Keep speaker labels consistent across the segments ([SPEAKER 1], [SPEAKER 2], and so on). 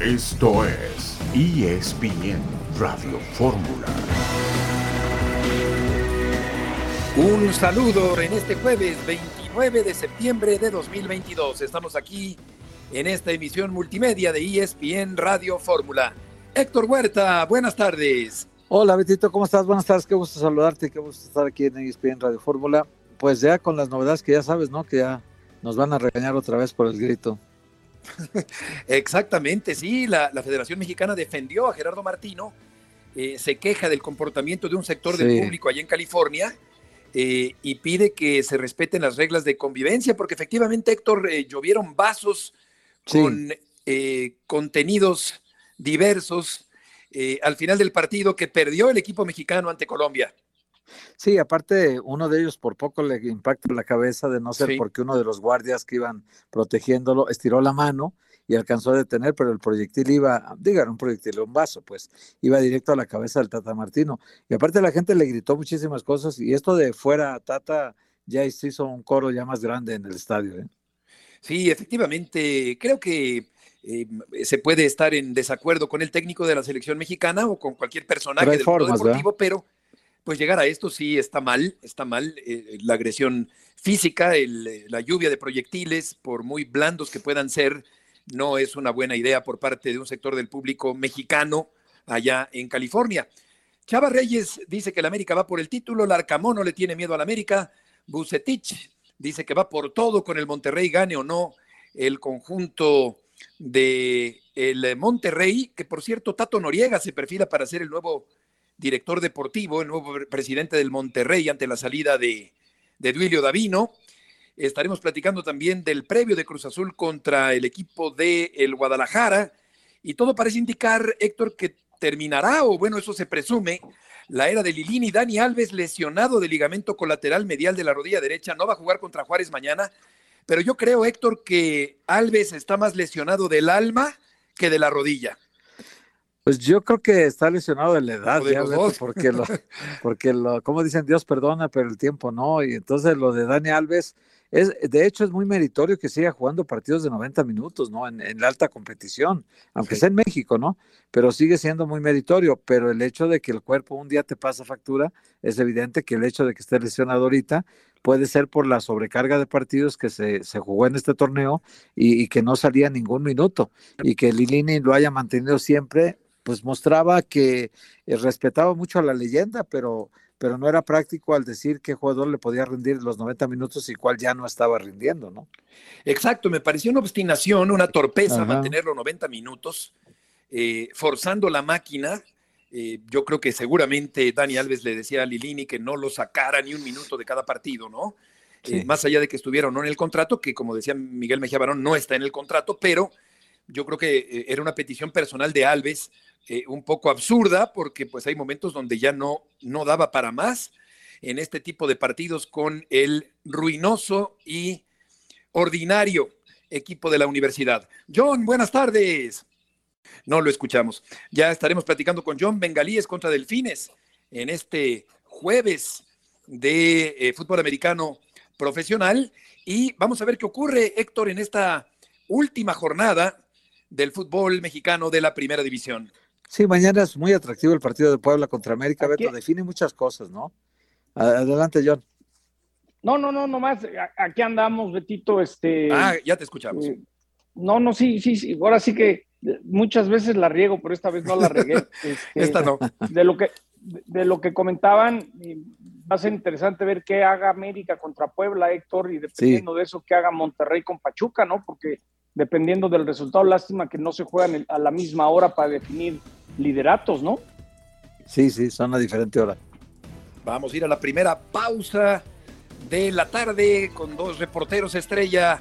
[SPEAKER 1] Esto es ESPN Radio Fórmula.
[SPEAKER 2] Un saludo en este jueves 29 de septiembre de 2022. Estamos aquí en esta emisión multimedia de ESPN Radio Fórmula. Héctor Huerta, buenas tardes.
[SPEAKER 3] Hola Betito, ¿cómo estás? Buenas tardes, qué gusto saludarte, qué gusto estar aquí en ESPN Radio Fórmula. Pues ya con las novedades que ya sabes, ¿no? Que ya nos van a regañar otra vez por el grito.
[SPEAKER 2] Exactamente, sí, la, Federación Mexicana defendió a Gerardo Martino, eh, se queja del comportamiento de un sector del público allá en California eh, y pide que se respeten las reglas de convivencia, porque efectivamente, Héctor, eh, llovieron vasos con contenidos diversos al final del partido que perdió el equipo mexicano ante Colombia.
[SPEAKER 3] Sí, aparte uno de ellos por poco le impacta la cabeza de no ser porque uno de los guardias que iban protegiéndolo estiró la mano y alcanzó a detener, pero el proyectil iba, digan, un proyectil, un vaso, pues iba directo a la cabeza del Tata Martino. Y aparte la gente le gritó muchísimas cosas y esto de fuera Tata ya hizo un coro ya más grande en el estadio. ¿eh?
[SPEAKER 2] Sí, efectivamente, creo que eh, se puede estar en desacuerdo con el técnico de la selección mexicana o con cualquier personaje del mundo deportivo, pero pues llegar a esto sí está mal, está mal. Eh, la agresión física, eh, la lluvia de proyectiles, por muy blandos que puedan ser, no es una buena idea por parte de un sector del público mexicano allá en California. Chava Reyes dice que el América va por el título, Larcamón no le tiene miedo al América, Bucetich dice que va por todo con el Monterrey, gane o no el conjunto de el Monterrey, que por cierto Tato Noriega se perfila para ser el nuevo director deportivo, el nuevo presidente del Monterrey ante la salida de, de Duilio Davino. Estaremos platicando también del previo de Cruz Azul contra el equipo de el Guadalajara. Y todo parece indicar, Héctor, que terminará, o bueno, eso se presume, la era de Lilini. Dani Alves, lesionado de ligamento colateral medial de la rodilla derecha, no va a jugar contra Juárez mañana. Pero yo creo, Héctor, que Alves está más lesionado del alma que de la rodilla.
[SPEAKER 3] Pues yo creo que está lesionado de la edad, porque lo, porque lo, como dicen, Dios perdona, pero el tiempo no. Y entonces lo de Dani Alves, es, de hecho es muy meritorio que siga jugando partidos de 90 minutos, ¿no? En, la alta competición, aunque sea en México, ¿no? Pero sigue siendo muy meritorio. Pero el hecho de que el cuerpo un día te pasa factura, es evidente que el hecho de que esté lesionado ahorita puede ser por la sobrecarga de partidos que se, se jugó en este torneo y, y, que no salía ningún minuto y que Lilini lo haya mantenido siempre pues mostraba que eh, respetaba mucho a la leyenda, pero, pero no era práctico al decir qué jugador le podía rendir los 90 minutos y cuál ya no estaba rindiendo, ¿no?
[SPEAKER 2] Exacto, me pareció una obstinación, una torpeza mantener los 90 minutos, eh, forzando la máquina. Eh, yo creo que seguramente Dani Alves le decía a Lilini que no lo sacara ni un minuto de cada partido, ¿no? más allá de que estuviera o no en el contrato, que como decía Miguel Mejía Barón, no está en el contrato, pero yo creo que era una petición personal de Alves eh, un poco absurda porque pues hay momentos donde ya no, no daba para más en este tipo de partidos con el ruinoso y ordinario equipo de la universidad. John, buenas tardes. No lo escuchamos. Ya estaremos platicando con John Bengalíes contra Delfines en este jueves de eh, fútbol americano profesional. Y vamos a ver qué ocurre, Héctor, en esta última jornada del fútbol mexicano de la primera división.
[SPEAKER 3] Sí, mañana es muy atractivo el partido de Puebla contra América. Beto define muchas cosas, ¿no? Adelante, John.
[SPEAKER 4] No, no, no, nomás aquí andamos, Betito. Este,
[SPEAKER 2] ah, ya te escuchamos. Eh,
[SPEAKER 4] no, no, sí, sí, sí. Ahora sí que muchas veces la riego, pero esta vez no la regué.
[SPEAKER 2] Este, esta no.
[SPEAKER 4] De lo que, de lo que comentaban, va a ser interesante ver qué haga América contra Puebla, Héctor, y dependiendo de eso, qué haga Monterrey con Pachuca, ¿no? Porque dependiendo del resultado, lástima que no se juegan a la misma hora para definir lideratos, ¿no?
[SPEAKER 3] Sí, sí, son a diferente hora.
[SPEAKER 2] Vamos a ir a la primera pausa de la tarde con dos reporteros estrella,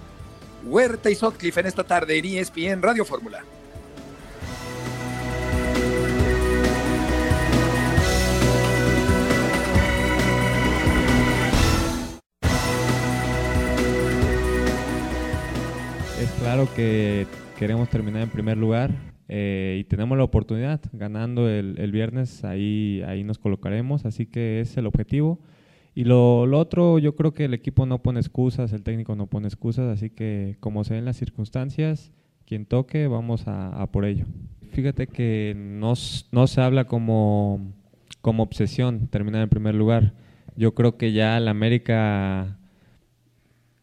[SPEAKER 2] Huerta y Sotcliffe en esta tarde en ESPN Radio Fórmula.
[SPEAKER 5] Claro que queremos terminar en primer lugar, eh, y tenemos la oportunidad, ganando el, el, viernes, ahí, ahí nos colocaremos, así que es el objetivo. Y lo, otro, yo creo que el equipo no pone excusas, el técnico no pone excusas, así que como se ven las circunstancias, quien toque, vamos a, por ello. Fíjate que no, no se habla como, como obsesión terminar en primer lugar. Yo creo que ya la América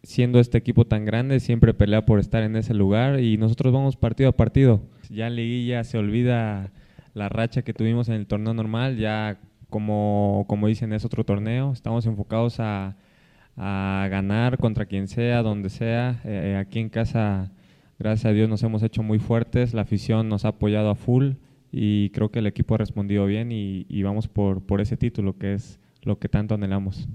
[SPEAKER 5] siendo este equipo tan grande, siempre pelea por estar en ese lugar y nosotros vamos partido a partido. Ya en liguilla se olvida la racha que tuvimos en el torneo normal, ya como, como dicen es otro torneo, estamos enfocados a, ganar contra quien sea, donde sea. Eh, eh, aquí en casa, gracias a Dios, nos hemos hecho muy fuertes, la afición nos ha apoyado a full y creo que el equipo ha respondido bien y, vamos por ese título que es lo que tanto anhelamos.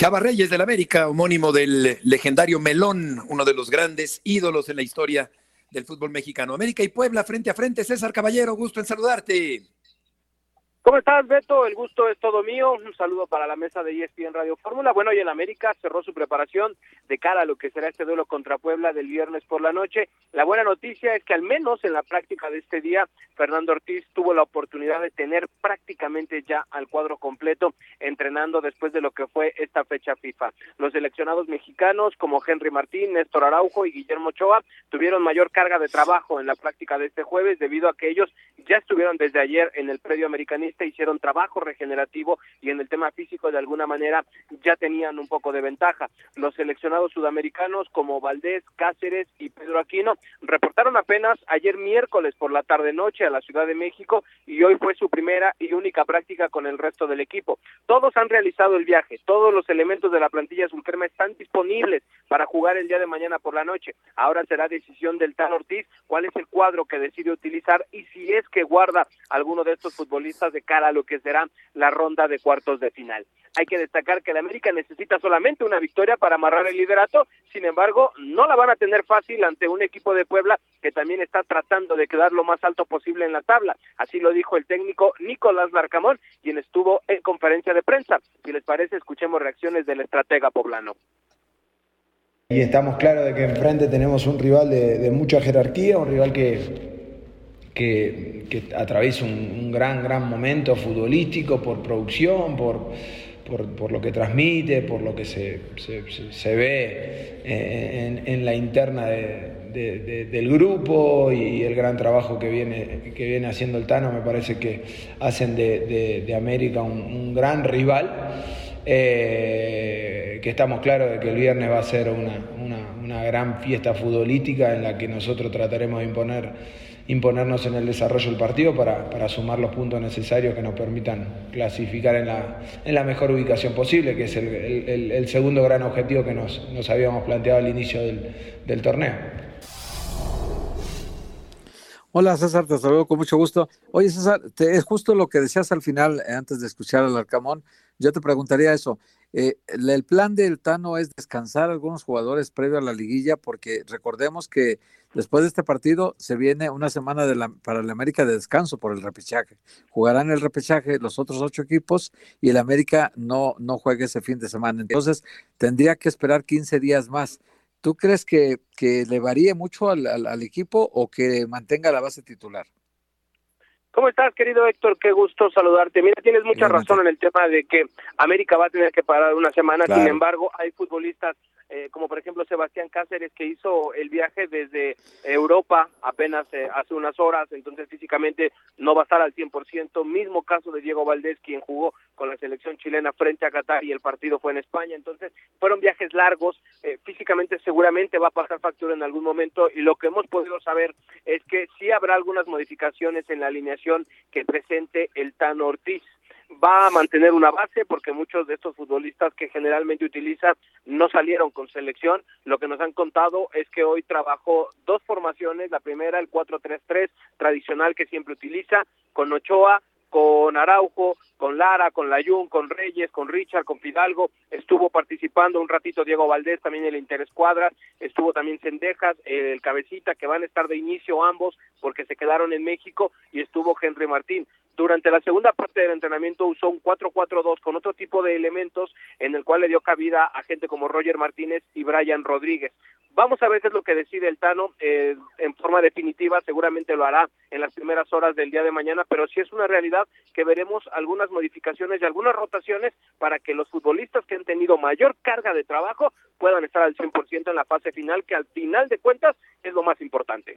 [SPEAKER 2] Chava Reyes del América, homónimo del legendario Melón, uno de los grandes ídolos en la historia del fútbol mexicano. América y Puebla frente a frente. César Caballero, gusto en saludarte.
[SPEAKER 6] ¿Cómo estás, Beto? El gusto es todo mío. Un saludo para la mesa de ESPN Radio Fórmula. Bueno, hoy en América cerró su preparación de cara a lo que será este duelo contra Puebla del viernes por la noche. La buena noticia es que al menos en la práctica de este día, Fernando Ortiz tuvo la oportunidad de tener prácticamente ya al cuadro completo entrenando después de lo que fue esta fecha FIFA. Los seleccionados mexicanos como Henry Martín, Néstor Araujo y Guillermo Ochoa tuvieron mayor carga de trabajo en la práctica de este jueves debido a que ellos ya estuvieron desde ayer en el predio americanista hicieron trabajo regenerativo y en el tema físico de alguna manera ya tenían un poco de ventaja. Los seleccionados sudamericanos como Valdés, Cáceres y Pedro Aquino reportaron apenas ayer miércoles por la tarde noche a la Ciudad de México y hoy fue su primera y única práctica con el resto del equipo. Todos han realizado el viaje, todos los elementos de la plantilla Sulkerma están disponibles para jugar el día de mañana por la noche. Ahora será decisión del Tan Ortiz cuál es el cuadro que decide utilizar y si es que guarda alguno de estos futbolistas de cara a lo que será la ronda de cuartos de final. Hay que destacar que el América necesita solamente una victoria para amarrar el liderato, sin embargo, no la van a tener fácil ante un equipo de Puebla que también está tratando de quedar lo más alto posible en la tabla. Así lo dijo el técnico Nicolás Larcamón, quien estuvo en conferencia de prensa. Si les parece, escuchemos reacciones del estratega poblano.
[SPEAKER 7] Y estamos claros de que enfrente tenemos un rival de mucha jerarquía, un rival que, que, atraviesa un, gran, gran momento futbolístico por producción, por, por, lo que transmite, por lo que se, se, ve eh, en, la interna del grupo y el gran trabajo que viene, que viene haciendo el Tano, me parece que hacen de, América un, gran rival. Eh, que estamos claros de que el viernes va a ser una, una gran fiesta futbolística en la que nosotros trataremos de imponer imponernos en el desarrollo del partido para, para, sumar los puntos necesarios que nos permitan clasificar en la, en la mejor ubicación posible, que es el, el, segundo gran objetivo que nos, nos, habíamos planteado al inicio del, del torneo.
[SPEAKER 3] Hola César, te saludo con mucho gusto. Oye César, es justo lo que decías al final, eh, antes de escuchar al Arcamón, yo te preguntaría eso. Eh, el plan del Tano es descansar algunos jugadores previo a la liguilla, porque recordemos que después de este partido se viene una semana de la, para el América de descanso por el repechaje. Jugarán el repechaje los otros ocho equipos y el América no, no juegue ese fin de semana. Entonces tendría que esperar 15 días más. ¿Tú crees que, que le varíe mucho al, al, equipo o que mantenga la base titular?
[SPEAKER 6] ¿Cómo estás, querido Héctor? Qué gusto saludarte. Mira, tienes mucha razón en el tema de que América va a tener que parar una semana. Sin embargo, hay futbolistas eh, como por ejemplo Sebastián Cáceres que hizo el viaje desde Europa apenas eh, hace unas horas, entonces físicamente no va a estar al 100%. Mismo caso de Diego Valdés, quien jugó con la selección chilena frente a Qatar y el partido fue en España. Entonces fueron viajes largos, eh, físicamente seguramente va a pasar factura en algún momento y lo que hemos podido saber es que sí habrá algunas modificaciones en la alineación que presente el Tan Ortiz va a mantener una base porque muchos de estos futbolistas que generalmente utiliza no salieron con selección. Lo que nos han contado es que hoy trabajó dos formaciones, la primera el 4-3-3 tradicional que siempre utiliza, con Ochoa, con Araujo, con Lara, con Layún, con Reyes, con Richard, con Fidalgo, estuvo participando un ratito Diego Valdés, también el Interescuadras, estuvo también Cendejas, el Cabecita, que van a estar de inicio ambos porque se quedaron en México, y estuvo Henry Martín. Durante la segunda parte del entrenamiento usó un 4-4-2 con otro tipo de elementos en el cual le dio cabida a gente como Roger Martínez y Brian Rodríguez. Vamos a ver qué es lo que decide el Tano eh, en forma definitiva, seguramente lo hará en las primeras horas del día de mañana, pero sí es una realidad que veremos algunas modificaciones y algunas rotaciones para que los futbolistas que han tenido mayor carga de trabajo puedan estar al 100% en la fase final, que al final de cuentas es lo más importante.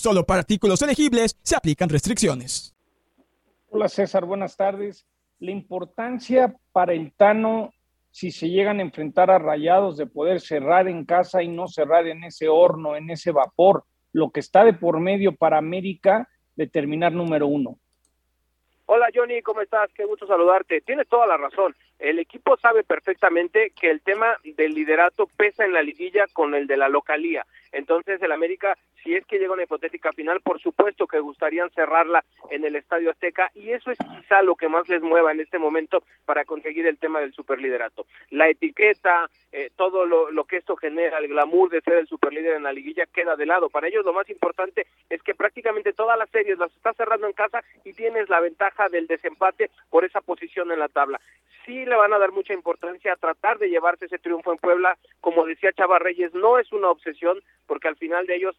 [SPEAKER 8] Solo para artículos elegibles se aplican restricciones.
[SPEAKER 4] Hola César, buenas tardes. La importancia para el Tano, si se llegan a enfrentar a rayados, de poder cerrar en casa y no cerrar en ese horno, en ese vapor, lo que está de por medio para América, de terminar número uno.
[SPEAKER 6] Hola Johnny, ¿cómo estás? Qué gusto saludarte. Tienes toda la razón. El equipo sabe perfectamente que el tema del liderato pesa en la liguilla con el de la localía. Entonces el América si es que llega una hipotética final, por supuesto que gustarían cerrarla en el Estadio Azteca y eso es quizá lo que más les mueva en este momento para conseguir el tema del superliderato. La etiqueta, eh, todo lo, que esto genera, el glamour de ser el superlíder en la liguilla queda de lado. Para ellos lo más importante es que prácticamente todas las series las está cerrando en casa y tienes la ventaja del desempate por esa posición en la tabla sí le van a dar mucha importancia a tratar de llevarse ese triunfo en Puebla. Como decía Chava Reyes, no es una obsesión, porque al final de ellos,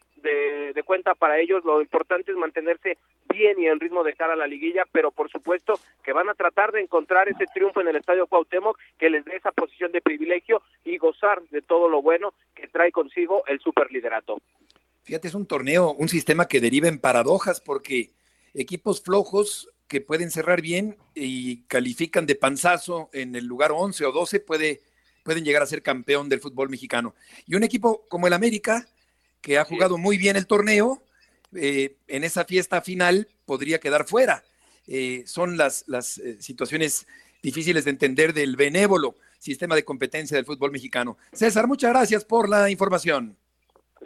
[SPEAKER 6] de, cuenta para ellos, lo importante es mantenerse bien y en ritmo de cara a la liguilla, pero por supuesto que van a tratar de encontrar ese triunfo en el Estadio Cuauhtémoc que les dé esa posición de privilegio y gozar de todo lo bueno que trae consigo el superliderato.
[SPEAKER 2] Fíjate, es un torneo, un sistema que deriva en paradojas, porque equipos flojos que pueden cerrar bien y califican de panzazo en el lugar 11 o 12, puede, pueden llegar a ser campeón del fútbol mexicano. Y un equipo como el América, que ha jugado muy bien el torneo, eh, en esa fiesta final podría quedar fuera. Eh, son las, las eh, situaciones difíciles de entender del benévolo sistema de competencia del fútbol mexicano. César, muchas gracias por la información.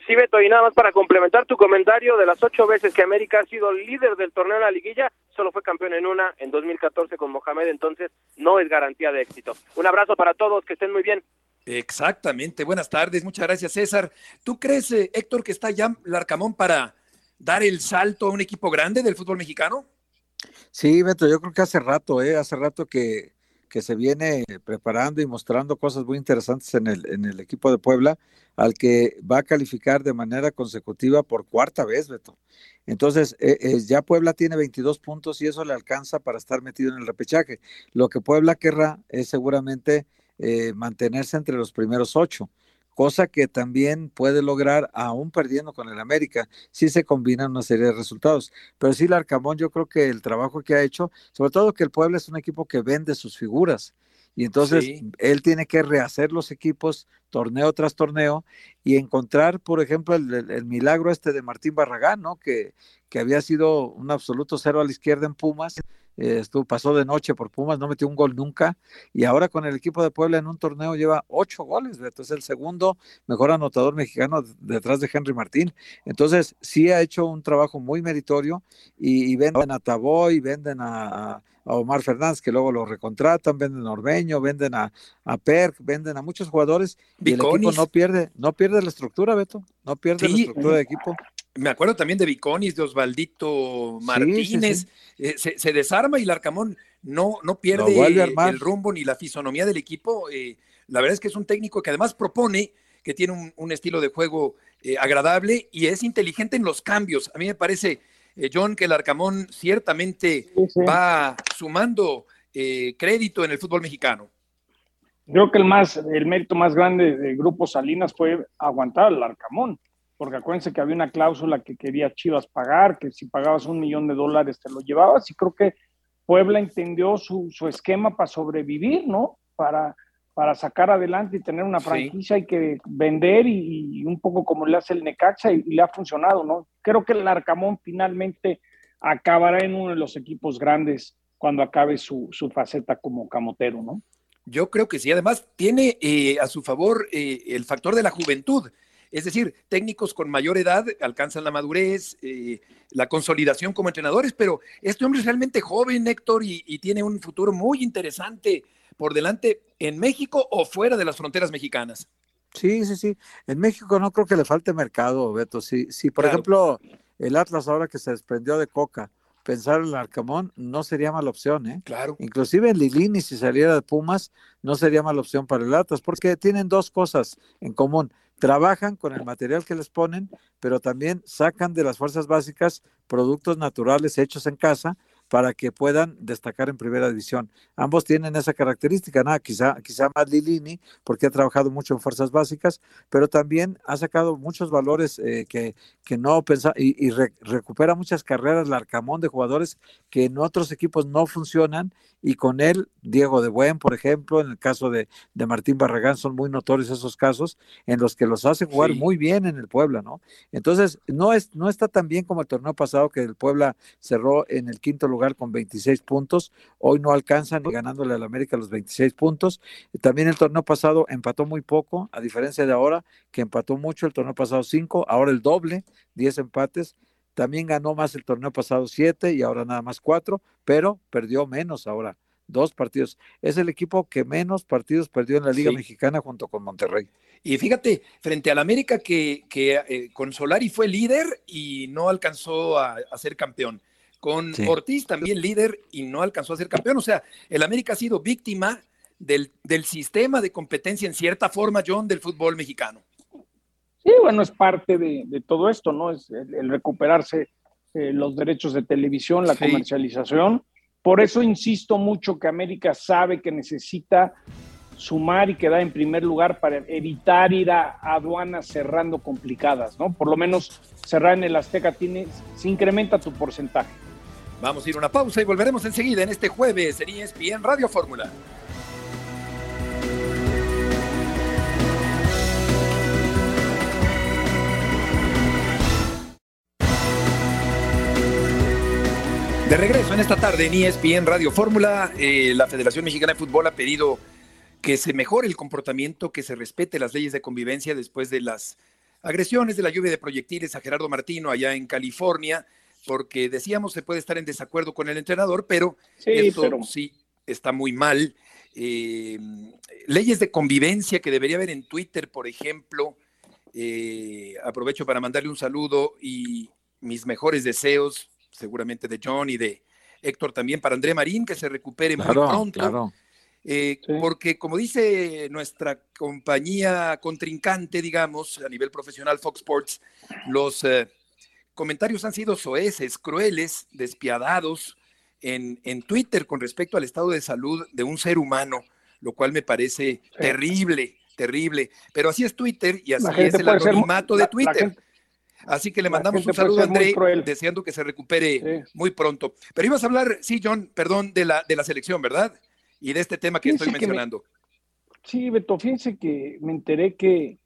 [SPEAKER 6] Sí, Beto, y nada más para complementar tu comentario, de las ocho veces que América ha sido líder del torneo de la liguilla, solo fue campeón en una, en 2014 con Mohamed, entonces no es garantía de éxito. Un abrazo para todos, que estén muy bien.
[SPEAKER 2] Exactamente, buenas tardes, muchas gracias César. ¿Tú crees, eh, Héctor, que está ya Larcamón para dar el salto a un equipo grande del fútbol mexicano?
[SPEAKER 3] Sí, Beto, yo creo que hace rato, ¿eh? hace rato que, se viene preparando y mostrando cosas muy interesantes en el, en el equipo de Puebla, al que va a calificar de manera consecutiva por cuarta vez, Beto. Entonces, eh, eh, ya Puebla tiene 22 puntos y eso le alcanza para estar metido en el repechaje. Lo que Puebla querrá es seguramente eh, mantenerse entre los primeros ocho cosa que también puede lograr aún perdiendo con el América, si se combinan una serie de resultados. Pero sí, el Arcamón, yo creo que el trabajo que ha hecho, sobre todo que el Puebla es un equipo que vende sus figuras, y entonces él tiene que rehacer los equipos torneo tras torneo y encontrar, por ejemplo, el, milagro este de Martín Barragán, ¿no? Que, que había sido un absoluto cero a la izquierda en Pumas estuvo, pasó de noche por Pumas, no metió un gol nunca, y ahora con el equipo de Puebla en un torneo lleva ocho goles, entonces es el segundo mejor anotador mexicano detrás de Henry Martín. Entonces, sí ha hecho un trabajo muy meritorio y, venden a Taboy, venden a, Omar Fernández, que luego lo recontratan, venden a Orbeño, venden a, a Perk, venden a muchos jugadores y el equipo no pierde, no pierde la estructura, Beto, no pierde la estructura de equipo
[SPEAKER 2] me acuerdo también de Viconis, de Osvaldito Martínez, eh, se, desarma y Larcamón no, no pierde el rumbo ni la fisonomía del equipo. Eh, la verdad es que es un técnico que además propone, que tiene un, estilo de juego eh, agradable y es inteligente en los cambios. A mí me parece, John, que el Arcamón ciertamente va sumando crédito en el fútbol mexicano.
[SPEAKER 4] Creo que el más, el mérito más grande del Grupo Salinas fue aguantar al Arcamón porque acuérdense que había una cláusula que quería Chivas pagar, que si pagabas un millón de dólares te lo llevabas, y creo que Puebla entendió su, su para sobrevivir, ¿no? Para, para sacar adelante y tener una franquicia hay que vender y, un poco como le hace el Necaxa y, le ha funcionado, ¿no? Creo que el Arcamón finalmente acabará en uno de los equipos grandes cuando acabe su, su faceta como camotero, ¿no?
[SPEAKER 2] Yo creo que sí. Además, tiene eh, a su favor eh, el factor de la juventud. Es decir, técnicos con mayor edad alcanzan la madurez, eh, la consolidación como entrenadores, pero este hombre es realmente joven, Héctor, y, tiene un futuro muy interesante por delante en México o fuera de las fronteras mexicanas.
[SPEAKER 3] Sí, sí, sí. En México no creo que le falte mercado, Beto. Si, sí, por ejemplo, el Atlas ahora que se desprendió de Coca, pensar en el Arcamón no sería mala opción, ¿eh?
[SPEAKER 2] Claro.
[SPEAKER 3] Inclusive en Lilini, si saliera de Pumas, no sería mala opción para el Atlas, porque tienen dos cosas en común. Trabajan con el material que les ponen, pero también sacan de las fuerzas básicas productos naturales hechos en casa para que puedan destacar en primera división. Ambos tienen esa característica, nada, quizá, quizá más Lilini, porque ha trabajado mucho en fuerzas básicas, pero también ha sacado muchos valores eh, que, que no pensaba, y, recupera muchas carreras, Larcamón de jugadores que en otros equipos no funcionan, y con él, Diego de Buen, por ejemplo, en el caso de, de Martín Barragán, son muy notorios esos casos en los que los hace jugar muy bien en el Puebla, ¿no? Entonces, no, es, no está tan bien como el torneo pasado, que el Puebla cerró en el quinto lugar lugar con 26 puntos. Hoy no alcanzan ni ganándole al América los 26 puntos. También el torneo pasado empató muy poco, a diferencia de ahora, que empató mucho el torneo pasado 5, ahora el doble, 10 empates. También ganó más el torneo pasado 7 y ahora nada más 4, pero perdió menos ahora dos partidos. Es el equipo que menos partidos perdió en la Liga Mexicana junto con Monterrey.
[SPEAKER 2] Y fíjate, frente al América que, que eh, con Solari fue líder y no alcanzó a, a, ser campeón con Ortiz también líder y no alcanzó a ser campeón. O sea, el América ha sido víctima del, del sistema de competencia en cierta forma, John, del fútbol mexicano.
[SPEAKER 4] Sí, bueno, es parte de, todo esto, ¿no? Es el, recuperarse eh, los derechos de televisión, la comercialización. Por eso insisto mucho que América sabe que necesita sumar y quedar en primer lugar para evitar ir a aduanas cerrando complicadas, ¿no? Por lo menos cerrar en el Azteca tiene, se incrementa tu porcentaje.
[SPEAKER 2] Vamos a ir a una pausa y volveremos enseguida en este jueves en ESPN Radio Fórmula. De regreso en esta tarde en ESPN Radio Fórmula, eh, la Federación Mexicana de Fútbol ha pedido que se mejore el comportamiento, que se respete las leyes de convivencia después de las agresiones de la lluvia de proyectiles a Gerardo Martino allá en California porque decíamos se puede estar en desacuerdo con el entrenador, pero eso sí está muy mal. Eh, leyes de convivencia que debería haber en Twitter, por ejemplo. Eh, aprovecho para mandarle un saludo y mis mejores deseos, seguramente de John y de Héctor también, para André Marín, que se recupere muy pronto. Eh, porque como dice nuestra compañía contrincante, digamos, a nivel profesional Fox Sports, los comentarios han sido soeces, crueles, despiadados en, en, Twitter con respecto al estado de salud de un ser humano, lo cual me parece terrible, terrible. Pero así es Twitter y así es el anonimato de Twitter. así que le mandamos un saludo a André, deseando que se recupere muy pronto. Pero ibas a hablar, sí, John, perdón, de la, de la selección, ¿verdad? Y de este tema que estoy mencionando.
[SPEAKER 4] Sí, Beto, fíjense que me enteré que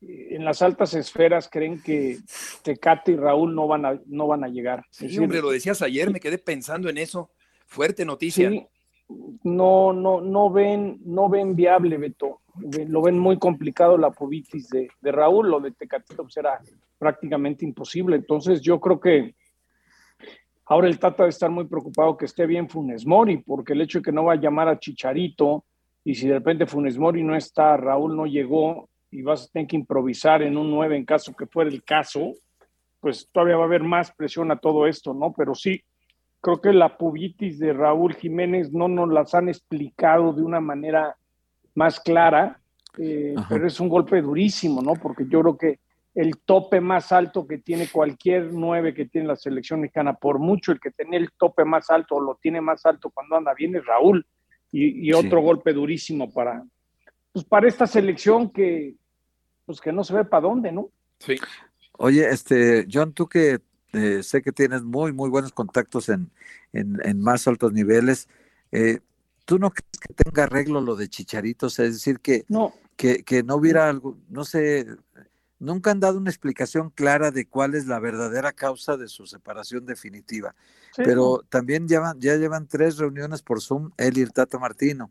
[SPEAKER 4] en las altas esferas creen que Tecate y Raúl no van a, no van a llegar.
[SPEAKER 2] Sí, hombre, lo decías ayer, me quedé pensando en eso. Fuerte noticia. Sí,
[SPEAKER 4] no, no, no ven, no ven viable, Beto. Lo ven muy complicado la pubitis de, de Raúl, lo de Tecate será pues, prácticamente imposible. Entonces yo creo que ahora el Tata debe estar muy preocupado que esté bien Funes Mori, porque el hecho de que no va a llamar a Chicharito, y si de repente Funes Mori no está, Raúl no llegó, y vas a tener que improvisar en un 9 en caso que fuera el caso, pues todavía va a haber más presión a todo esto, ¿no? Pero sí, creo que la pubitis de Raúl Jiménez no nos las han explicado de una manera más clara, eh, pero es un golpe durísimo, ¿no? Porque yo creo que el tope más alto que tiene cualquier 9 que tiene la selección mexicana, por mucho el que tiene el tope más alto o lo tiene más alto cuando anda bien es Raúl. Y, otro golpe durísimo para, pues para esta selección que, pues que no se ve para dónde, ¿no?
[SPEAKER 2] Sí.
[SPEAKER 3] Oye, este, John, tú que eh, sé que tienes muy, muy buenos contactos en, en, más altos niveles, eh, ¿tú no crees que tenga arreglo lo de Chicharitos? Es decir, que no, que, que no hubiera algo, no sé, nunca han dado una explicación clara de cuál es la verdadera causa de su separación definitiva. Pero también llevan, ya llevan tres reuniones por Zoom, él y el Tata Martino.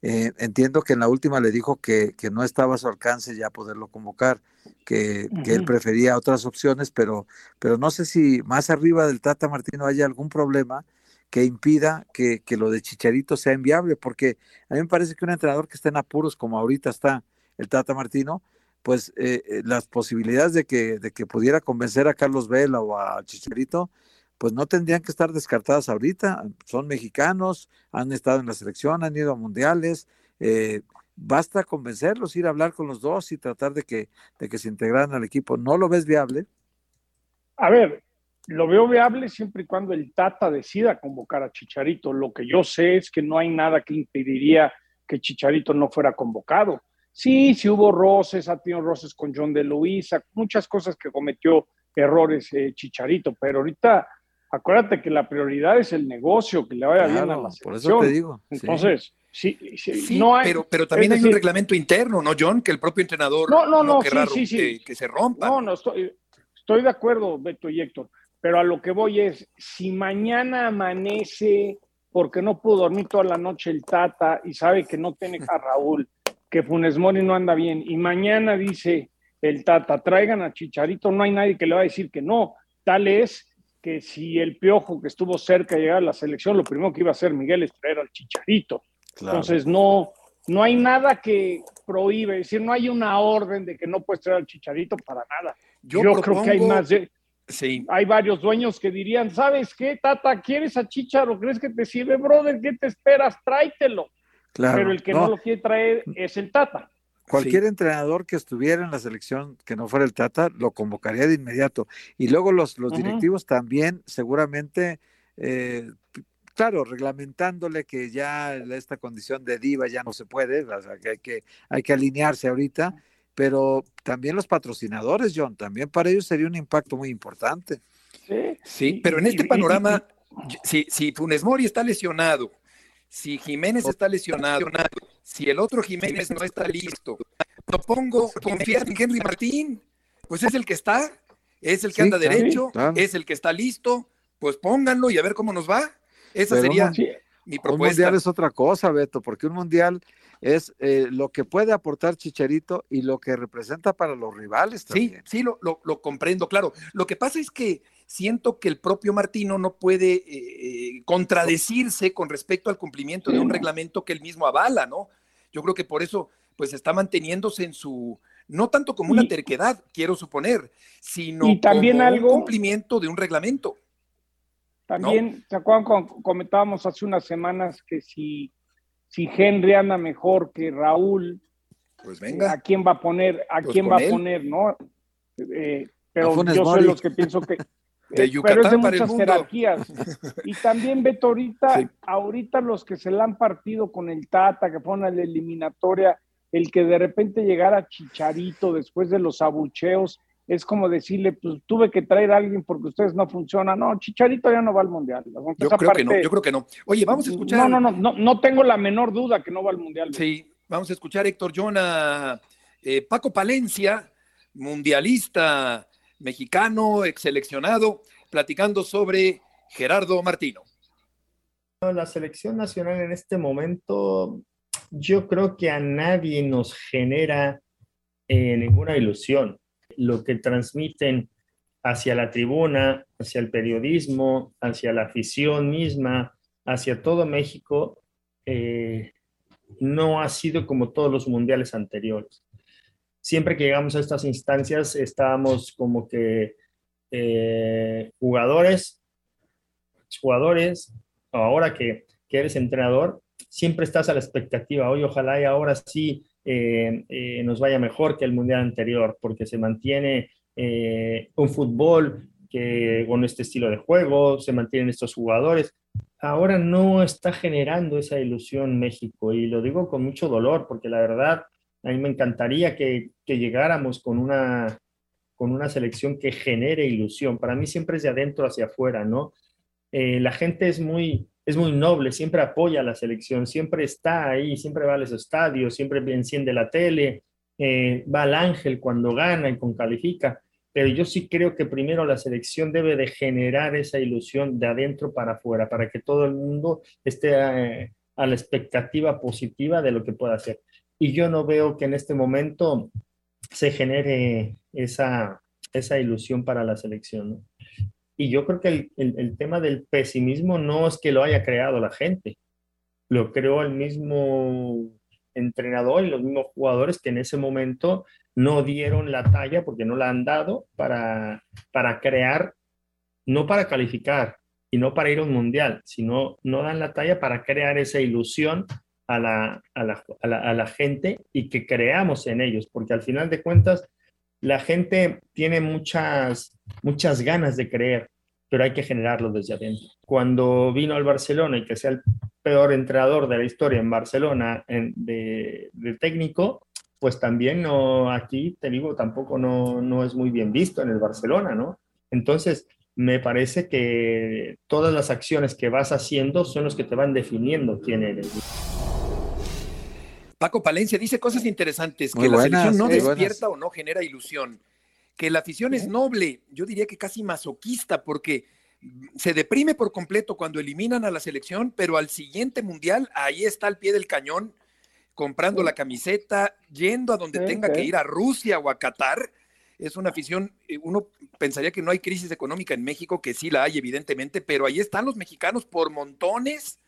[SPEAKER 3] Eh, entiendo que en la última le dijo que, que, no estaba a su alcance ya poderlo convocar, que, que, él prefería otras opciones, pero, pero no sé si más arriba del Tata Martino haya algún problema que impida que, que, lo de Chicharito sea inviable, porque a mí me parece que un entrenador que esté en apuros como ahorita está el Tata Martino, pues eh, eh, las posibilidades de que, de que pudiera convencer a Carlos Vela o a Chicharito, pues no tendrían que estar descartadas ahorita. Son mexicanos, han estado en la selección, han ido a mundiales. Eh, basta convencerlos, ir a hablar con los dos y tratar de que, de que se integran al equipo. ¿No lo ves viable?
[SPEAKER 4] A ver, lo veo viable siempre y cuando el Tata decida convocar a Chicharito. Lo que yo sé es que no hay nada que impediría que Chicharito no fuera convocado. Sí, sí hubo roces, ha tenido roces con John de Luisa, muchas cosas que cometió errores eh, Chicharito, pero ahorita acuérdate que la prioridad es el negocio, que le vaya bien a la selección.
[SPEAKER 3] Por eso te digo.
[SPEAKER 4] Entonces, sí,
[SPEAKER 2] sí, no hay, pero, pero también hay un reglamento interno, ¿no, John? Que el propio entrenador
[SPEAKER 4] no, no, no,
[SPEAKER 2] que, que, se rompa.
[SPEAKER 4] No, no, estoy, estoy de acuerdo, Beto y Héctor, pero a lo que voy es, si mañana amanece porque no pudo dormir toda la noche el Tata y sabe que no tiene a Raúl, que Funes Mori no anda bien y mañana dice el Tata, traigan a Chicharito, no hay nadie que le va a decir que no. Tal es que si el Piojo que estuvo cerca de llegar a la selección, lo primero que iba a hacer Miguel es traer al Chicharito. Entonces no, no hay nada que prohíbe, es decir, no hay una orden de que no puedes traer al Chicharito para nada. Yo, creo que hay más de, Sí. Hay varios dueños que dirían, ¿sabes qué, Tata? ¿Quieres a Chicharo? ¿Crees que te sirve, brother? ¿Qué te esperas? Tráitelo pero el que no. lo quiere traer es el Tata.
[SPEAKER 3] Cualquier entrenador que estuviera en la selección que no fuera el Tata lo convocaría de inmediato. Y luego los, los directivos también seguramente, eh, claro, reglamentándole que ya esta condición de diva ya no se puede, que hay que, hay que alinearse ahorita, pero también los patrocinadores, John, también para ellos sería un impacto muy importante.
[SPEAKER 2] Sí, sí pero en este panorama, si, si Funes Mori está lesionado, si Jiménez está lesionado, si el otro Jiménez no está listo, no pongo confiar en Henry Martín, pues es el que está, es el que anda derecho, es el que está listo, pues pónganlo y a ver cómo nos va. Esa sería mi propuesta.
[SPEAKER 3] Un mundial es otra cosa, Beto, porque un mundial es eh, lo que puede aportar Chicharito y lo que representa para los rivales
[SPEAKER 2] también. Sí, sí, lo, lo comprendo, claro. Lo que pasa es que siento que el propio Martino no puede eh, eh, contradecirse con respecto al cumplimiento de un reglamento que él mismo avala, ¿no? Yo creo que por eso, pues está manteniéndose en su, no tanto como una terquedad, quiero suponer, sino
[SPEAKER 4] también como un
[SPEAKER 2] cumplimiento de un reglamento.
[SPEAKER 4] También, ¿se acuerdan comentábamos hace unas semanas que si, si Henry anda mejor que Raúl,
[SPEAKER 2] pues venga.
[SPEAKER 4] ¿a quién va a poner? ¿A pues quién va a poner, no? Eh, pero yo soy los que pienso que de pero es de muchas jerarquías. Y también, Beto, ahorita, ahorita los que se la han partido con el Tata, que fueron a la eliminatoria, el que de repente llegara Chicharito después de los abucheos, es como decirle, pues tuve que traer a alguien porque ustedes no funcionan. No, Chicharito ya no va al Mundial.
[SPEAKER 2] Yo creo que no, yo creo que no. Oye, vamos a escuchar.
[SPEAKER 4] No, no, no, no, tengo la menor duda que no va al Mundial.
[SPEAKER 2] Sí, vamos a escuchar Héctor Jonah, eh, Paco Palencia, mundialista mexicano, ex seleccionado, platicando sobre Gerardo Martino.
[SPEAKER 9] La selección nacional en este momento, yo creo que a nadie nos genera eh, ninguna ilusión. Lo que transmiten hacia la tribuna, hacia el periodismo, hacia la afición misma, hacia todo México, eh, no ha sido como todos los mundiales anteriores. Siempre que llegamos a estas instancias estábamos como que eh, jugadores, jugadores, ahora que, eres entrenador, siempre estás a la expectativa, hoy ojalá y ahora sí eh, eh, nos vaya mejor que el mundial anterior, porque se mantiene un fútbol que con este estilo de juego, se mantienen estos jugadores. Ahora no está generando esa ilusión México y lo digo con mucho dolor porque la verdad a mí me encantaría que, llegáramos con una, con una selección que genere ilusión. Para mí siempre es de adentro hacia afuera, ¿no? Eh, la gente es muy, es muy noble, siempre apoya a la selección, siempre está ahí, siempre va a los estadios, siempre enciende la tele, eh, va al ángel cuando gana y con califica. Pero yo sí creo que primero la selección debe de generar esa ilusión de adentro para afuera, para que todo el mundo esté eh, a la expectativa positiva de lo que pueda hacer. Y yo no veo que en este momento se genere esa, esa ilusión para la selección. Y yo creo que el, tema del pesimismo no es que lo haya creado la gente, lo creó el mismo entrenador y los mismos jugadores que en ese momento no dieron la talla porque no la han dado para, para crear, no para calificar y no para ir a un mundial, sino no dan la talla para crear esa ilusión a la, a la, a la gente y que creamos en ellos, porque al final de cuentas la gente tiene muchas, muchas ganas de creer, pero hay que generarlo desde adentro. Cuando vino al Barcelona y que sea el peor entrenador de la historia en Barcelona de, técnico, pues también no, aquí te digo, tampoco no, no es muy bien visto en el Barcelona, ¿no? Entonces, me parece que todas las acciones que vas haciendo son los que te van definiendo quién eres.
[SPEAKER 2] Paco Palencia dice cosas interesantes, que la selección no despierta o no genera ilusión, que la afición es noble, yo diría que casi masoquista, porque se deprime por completo cuando eliminan a la selección, pero al siguiente mundial ahí está al pie del cañón, comprando la camiseta, yendo a donde tenga que ir a Rusia o a Qatar. Es una afición, eh, uno pensaría que no hay crisis económica en México, que sí la hay evidentemente, pero ahí están los mexicanos por montones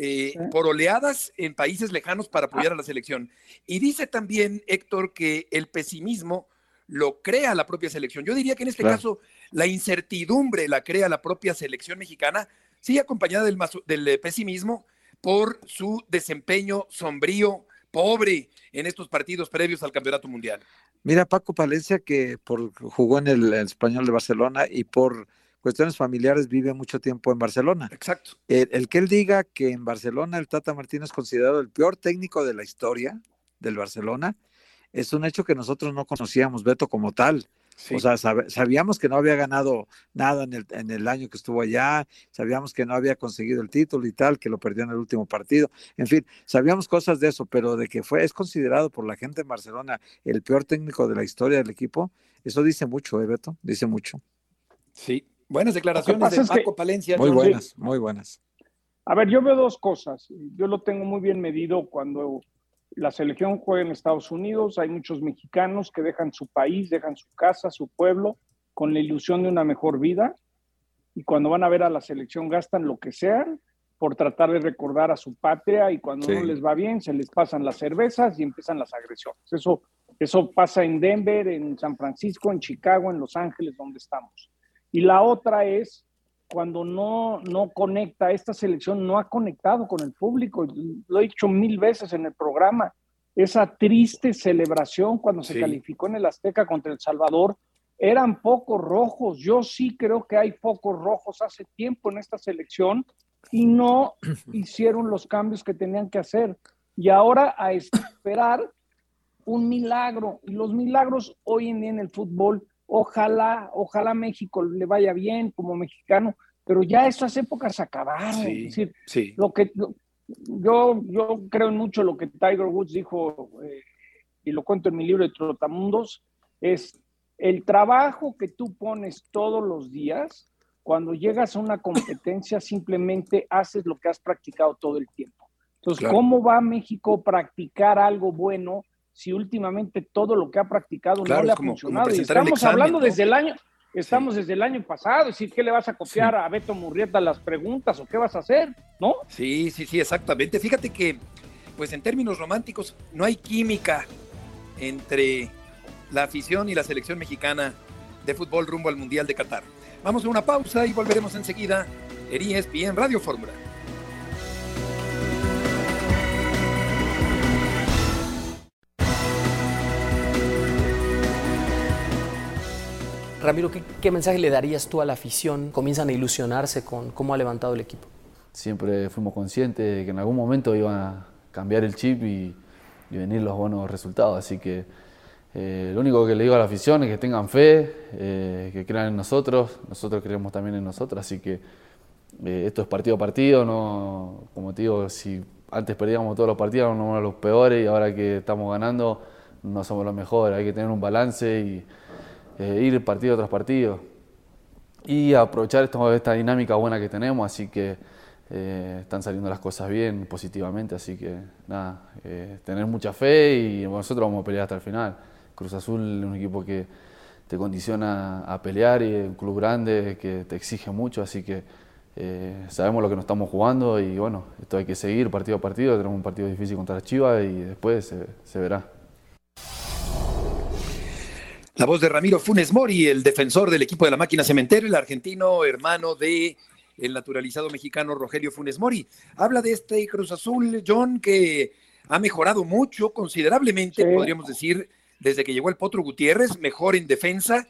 [SPEAKER 2] eh, por oleadas en países lejanos para apoyar a la selección. Y dice también Héctor que el pesimismo lo crea la propia selección. Yo diría que en este caso la incertidumbre la crea la propia selección mexicana, sí acompañada del, del eh, pesimismo por su desempeño sombrío, pobre en estos partidos previos al Campeonato Mundial.
[SPEAKER 3] Mira, Paco Palencia, que por, jugó en el español de Barcelona y por cuestiones familiares vive mucho tiempo en Barcelona.
[SPEAKER 2] Exacto.
[SPEAKER 3] El, que él diga que en Barcelona el Tata Martínez es considerado el peor técnico de la historia del Barcelona, es un hecho que nosotros no conocíamos, Beto, como tal. O sea, sabíamos que no había ganado nada en el, en el año que estuvo allá, sabíamos que no había conseguido el título y tal, que lo perdió en el último partido. En fin, sabíamos cosas de eso, pero de que fue, es considerado por la gente en Barcelona el peor técnico de la historia del equipo, eso dice mucho, ¿eh, Beto? Dice mucho.
[SPEAKER 2] Sí, Buenas declaraciones de Paco Palencia.
[SPEAKER 3] Muy buenas, muy buenas.
[SPEAKER 4] A ver, yo veo dos cosas. Yo lo tengo muy bien medido cuando la selección juega en Estados Unidos. Hay muchos mexicanos que dejan su país, dejan su casa, su pueblo, con la ilusión de una mejor vida. Y cuando van a ver a la selección gastan lo que sea por tratar de recordar a su patria y cuando no les va bien se les pasan las cervezas y empiezan las agresiones. Eso, eso pasa en Denver, en San Francisco, en Chicago, en Los Ángeles, donde estamos. Y la otra es cuando no, no conecta, esta selección no ha conectado con el público, lo he dicho mil veces en el programa, esa triste celebración cuando se calificó en el Azteca contra El Salvador, eran pocos rojos, yo sí creo que hay pocos rojos hace tiempo en esta selección y no hicieron los cambios que tenían que hacer. Y ahora a esperar un milagro, y los milagros hoy en día en el fútbol Ojalá, ojalá México le vaya bien como mexicano, pero ya esas épocas acabaron. es decir, lo que yo, yo creo mucho lo que Tiger Woods dijo, eh, y lo cuento en mi libro de Trotamundos, es el trabajo que tú pones todos los días, cuando llegas a una competencia simplemente haces lo que has practicado todo el tiempo. Entonces, ¿cómo va México a practicar algo bueno si últimamente todo lo que ha practicado no le ha funcionado. y estamos hablando desde el año, estamos desde el año pasado, es decir, ¿qué le vas a copiar a Beto Murrieta las preguntas o qué vas a hacer? ¿No?
[SPEAKER 2] Sí, sí, sí, exactamente. Fíjate que, pues en términos románticos, no hay química entre la afición y la selección mexicana de fútbol rumbo al Mundial de Qatar. Vamos a una pausa y volveremos enseguida en ESPN Radio Fórmula.
[SPEAKER 10] Ramiro, ¿qué, mensaje le darías tú a la afición? Comienzan a ilusionarse con cómo ha levantado el equipo.
[SPEAKER 11] Siempre fuimos conscientes de que en algún momento iba a cambiar el chip y, venir los buenos resultados, así que eh, lo único que le digo a la afición es que tengan fe, eh, que crean en nosotros, nosotros creemos también en nosotros, así que eh, esto es partido a partido, no, como te digo, si antes perdíamos todos los partidos, no éramos los peores y ahora que estamos ganando no somos los mejores, hay que tener un balance y ir partido tras partido y aprovechar esta, dinámica buena que tenemos, así que están saliendo las cosas bien, positivamente, así que nada, tener mucha fe y nosotros vamos a pelear hasta el final. Cruz Azul es un equipo que te condiciona a pelear y un club grande que te exige mucho, así que eh, sabemos lo que nos estamos jugando y bueno, esto hay que seguir partido a partido, tenemos un partido difícil contra Chivas y después se, verá.
[SPEAKER 2] La voz de Ramiro Funes Mori, el defensor del equipo de la máquina cementero, el argentino hermano de el naturalizado mexicano Rogelio Funes Mori. Habla de este Cruz Azul, John, que ha mejorado mucho, considerablemente, podríamos decir, desde que llegó el Potro Gutiérrez, mejor en defensa,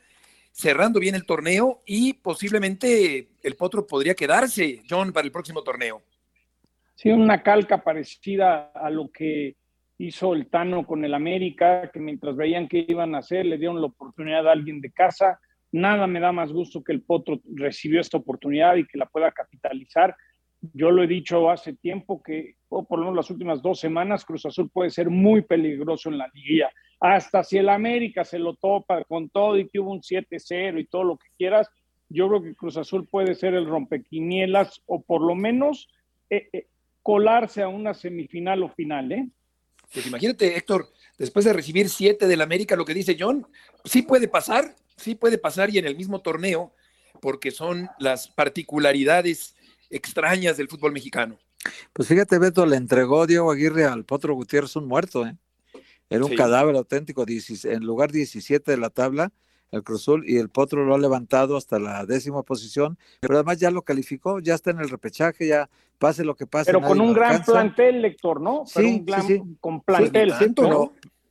[SPEAKER 2] cerrando bien el torneo y posiblemente el Potro podría quedarse, John, para el próximo torneo.
[SPEAKER 4] Sí, una calca parecida a lo que hizo el Tano con el América, que mientras veían qué iban a hacer, le dieron la oportunidad a alguien de casa. Nada me da más gusto que el Potro recibió esta oportunidad y que la pueda capitalizar. Yo lo he dicho hace tiempo que, o por lo menos las últimas dos semanas, Cruz Azul puede ser muy peligroso en la liguilla hasta si el América se lo topa con todo y que hubo un 7-0 y todo lo que quieras, yo creo que Cruz Azul puede ser el rompequinielas o por lo menos eh, eh, colarse a una semifinal o final, ¿eh?
[SPEAKER 2] Pues imagínate, Héctor, después de recibir siete del América, lo que dice John, sí puede pasar, sí puede pasar y en el mismo torneo, porque son las particularidades extrañas del fútbol mexicano.
[SPEAKER 3] Pues fíjate, Beto, le entregó Diego Aguirre al Potro Gutiérrez un muerto, ¿eh? Era un cadáver auténtico, en lugar 17 de la tabla, el Cruzul, y el Potro lo ha levantado hasta la décima posición, pero además ya lo calificó, ya está en el repechaje, ya pase lo que pase.
[SPEAKER 4] Pero con un gran plantel, lector, ¿no?
[SPEAKER 3] Sí, sí, con plantel.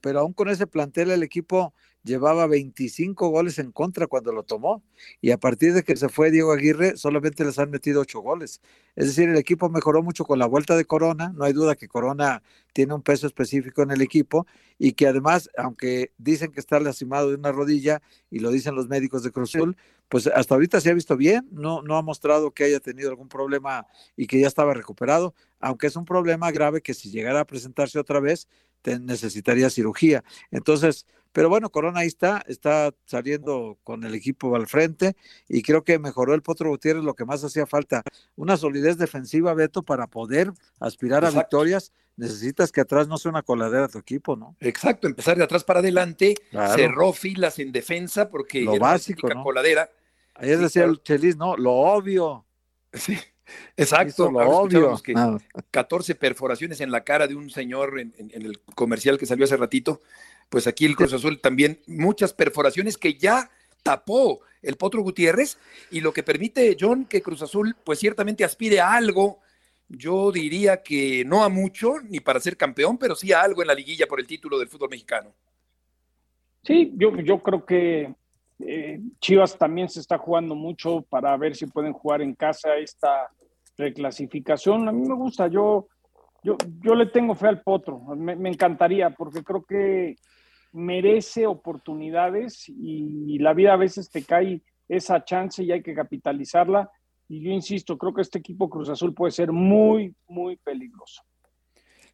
[SPEAKER 3] pero aún con ese plantel el equipo llevaba 25 goles en contra cuando lo tomó y a partir de que se fue Diego Aguirre solamente les han metido 8 goles. Es decir, el equipo mejoró mucho con la vuelta de Corona, no hay duda que Corona tiene un peso específico en el equipo y que además, aunque dicen que está lastimado de una rodilla y lo dicen los médicos de Cruzul, pues hasta ahorita se ha visto bien, no, no ha mostrado que haya tenido algún problema y que ya estaba recuperado, aunque es un problema grave que si llegara a presentarse otra vez, necesitaría cirugía. Entonces, pero bueno, Corona ahí está, está saliendo con el equipo al frente y creo que mejoró el Potro Gutiérrez lo que más hacía falta. Una solidez defensiva, Beto, para poder aspirar a victorias. Necesitas que atrás no sea una coladera tu equipo, ¿no?
[SPEAKER 2] Exacto, empezar de atrás para adelante, cerró filas en defensa porque
[SPEAKER 3] lo básico, ¿no?
[SPEAKER 2] coladera.
[SPEAKER 3] Ayer decía el Chelis, ¿no? Lo obvio.
[SPEAKER 2] Sí. Exacto, lo obvio. Que 14 perforaciones en la cara de un señor en, el comercial que salió hace ratito pues aquí el Cruz Azul también muchas perforaciones que ya tapó el Potro Gutiérrez y lo que permite, John, que Cruz Azul pues ciertamente aspire a algo, yo diría que no a mucho, ni para ser campeón, pero sí a algo en la liguilla por el título del fútbol mexicano.
[SPEAKER 4] Sí, yo, yo creo que eh, Chivas también se está jugando mucho para ver si pueden jugar en casa esta reclasificación. A mí me gusta, yo, yo, yo le tengo fe al Potro, me encantaría, porque creo que merece oportunidades y la vida a veces te cae esa chance y hay que capitalizarla. Y yo insisto, creo que este equipo Cruz Azul puede ser muy, muy peligroso.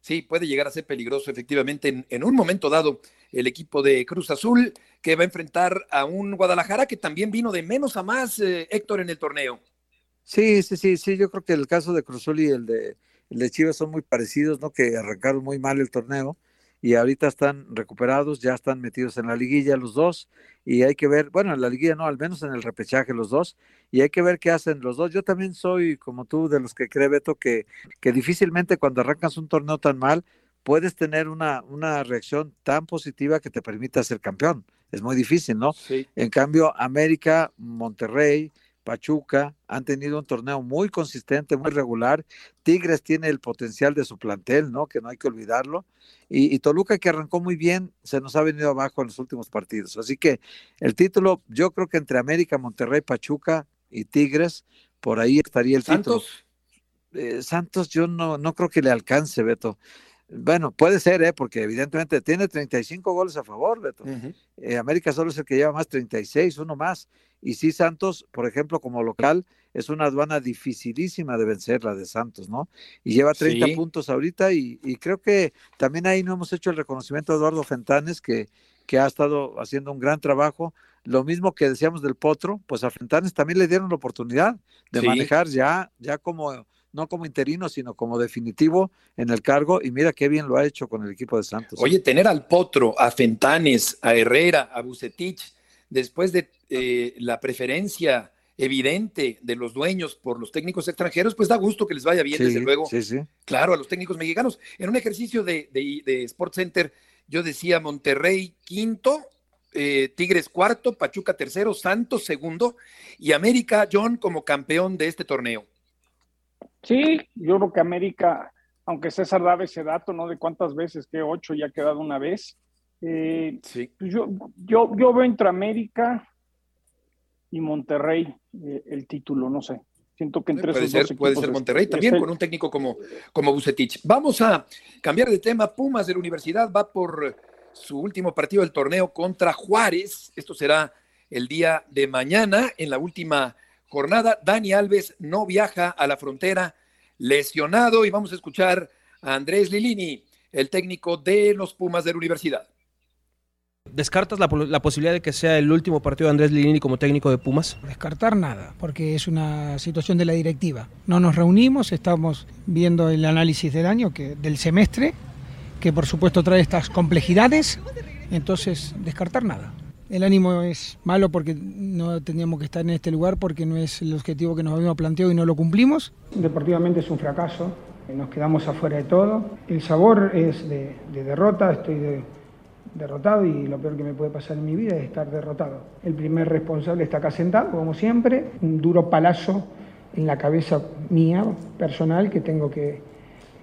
[SPEAKER 2] Sí, puede llegar a ser peligroso efectivamente en, un momento dado el equipo de Cruz Azul que va a enfrentar a un Guadalajara que también vino de menos a más, eh, Héctor, en el torneo.
[SPEAKER 3] Sí, sí, sí, sí, yo creo que el caso de Cruz Azul y el de, el de Chivas son muy parecidos, ¿no? Que arrancaron muy mal el torneo y ahorita están recuperados, ya están metidos en la liguilla los dos y hay que ver, bueno, en la liguilla no, al menos en el repechaje los dos y hay que ver qué hacen los dos. Yo también soy como tú de los que cree Beto que, que difícilmente cuando arrancas un torneo tan mal puedes tener una, una reacción tan positiva que te permita ser campeón. Es muy difícil, ¿no? En cambio, América, Monterrey, Pachuca han tenido un torneo muy consistente, muy regular. Tigres tiene el potencial de su plantel, ¿no? Que no hay que olvidarlo. Y, Toluca, que arrancó muy bien, se nos ha venido abajo en los últimos partidos. Así que el título, yo creo que entre América, Monterrey, Pachuca y Tigres, por ahí estaría el título.
[SPEAKER 2] Santos.
[SPEAKER 3] Eh, Santos, yo no, no creo que le alcance, Beto. Bueno, puede ser, ¿eh? porque evidentemente tiene 35 goles a favor, Beto. Eh, América solo es el que lleva más 36, uno más. Y sí, Santos, por ejemplo, como local, es una aduana dificilísima de vencer, la de Santos, ¿no? Y lleva 30 puntos ahorita y, creo que también ahí no hemos hecho el reconocimiento a Eduardo Fentanes, que, que ha estado haciendo un gran trabajo. Lo mismo que decíamos del Potro, pues a Fentanes también le dieron la oportunidad de manejar ya, ya como no como interino, sino como definitivo en el cargo, y mira qué bien lo ha hecho con el equipo de Santos.
[SPEAKER 2] Oye, tener al Potro, a Fentanes, a Herrera, a Bucetich, después de eh, la preferencia evidente de los dueños por los técnicos extranjeros, pues da gusto que les vaya bien, desde luego.
[SPEAKER 3] Sí, sí.
[SPEAKER 2] Claro, a los técnicos mexicanos. En un ejercicio de, de, Sports Center, yo decía Monterrey quinto, eh, Tigres cuarto, Pachuca tercero, Santos segundo y América John como campeón de este torneo.
[SPEAKER 4] Sí, yo creo que América, aunque César daba ese dato, ¿no? De cuántas veces, que ocho ya ha quedado una vez. Eh, sí. Pues yo, yo, yo veo entre América y Monterrey eh, el título, no sé. Siento que entre
[SPEAKER 2] puede ser, puede ser Monterrey también con un técnico como, como Bucetich. Vamos a cambiar de tema. Pumas de la Universidad va por su último partido del torneo contra Juárez. Esto será el día de mañana en la última jornada. Dani Alves no viaja a la frontera lesionado y vamos a escuchar a Andrés Lilini, el técnico de los Pumas de la Universidad.
[SPEAKER 12] ¿Descartas la, posibilidad de que sea el último partido de Andrés Lilini como técnico de Pumas?
[SPEAKER 13] Descartar nada, porque es una situación de la directiva. No nos reunimos, estamos viendo el análisis del año, que, del semestre, que por supuesto trae estas complejidades, entonces descartar nada el ánimo es malo porque no teníamos que estar en este lugar porque no es el objetivo que nos habíamos planteado y no lo cumplimos.
[SPEAKER 14] Deportivamente es un fracaso, nos quedamos afuera de todo. El sabor es de, derrota, estoy derrotado y lo peor que me puede pasar en mi vida es estar derrotado. El primer responsable está acá sentado, como siempre, un duro palazo en la cabeza mía, personal, que tengo que,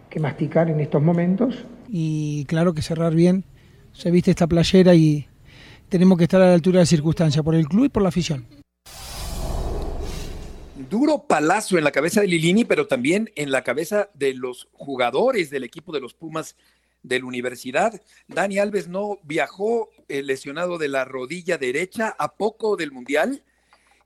[SPEAKER 14] que masticar en estos momentos.
[SPEAKER 13] Y claro que cerrar bien, se viste esta playera y tenemos que estar a la altura de la circunstancia, por el club y por la afición.
[SPEAKER 2] Duro palazo en la cabeza de Lilini, pero también en la cabeza de los jugadores del equipo de los Pumas de la universidad. Dani Alves no viajó eh, lesionado de la rodilla derecha a poco del Mundial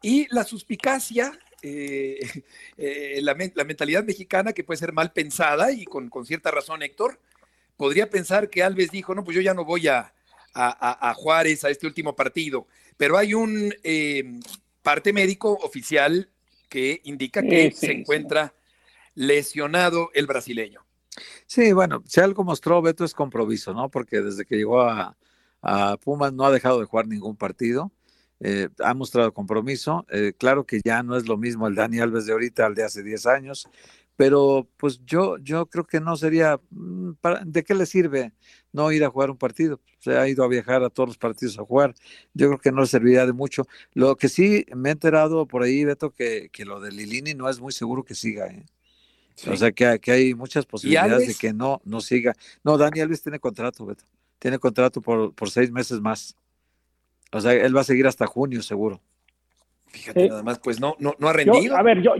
[SPEAKER 2] y la suspicacia, eh, eh, la, mentalidad mexicana que puede ser mal pensada y con, con, cierta razón, Héctor, podría pensar que Alves dijo, no, pues yo ya no voy a, a, Juárez a este último partido, pero hay un parte médico oficial que indica que se encuentra lesionado el brasileño.
[SPEAKER 3] Sí, bueno, si algo mostró Beto es compromiso, ¿no? Porque desde que llegó a, Pumas no ha dejado de jugar ningún partido. Eh, ha mostrado compromiso. Eh, claro que ya no es lo mismo el Dani Alves de ahorita al de hace 10 años, pero pues yo, yo creo que no sería, mm, ¿de qué le sirve no ir a jugar un partido? Se ha ido a viajar a todos los partidos a jugar, yo creo que no le serviría de mucho. Lo que sí me he enterado por ahí, Beto, que, que lo de Lilini no es muy seguro que siga, ¿eh? O sea que, que, hay muchas posibilidades de que no, no siga. No, Dani Alves tiene contrato, Beto. Tiene contrato por, por seis meses más. O sea, él va a seguir hasta junio, seguro.
[SPEAKER 2] Fíjate, nada más, pues no, no, no ha rendido.
[SPEAKER 4] a ver, yo,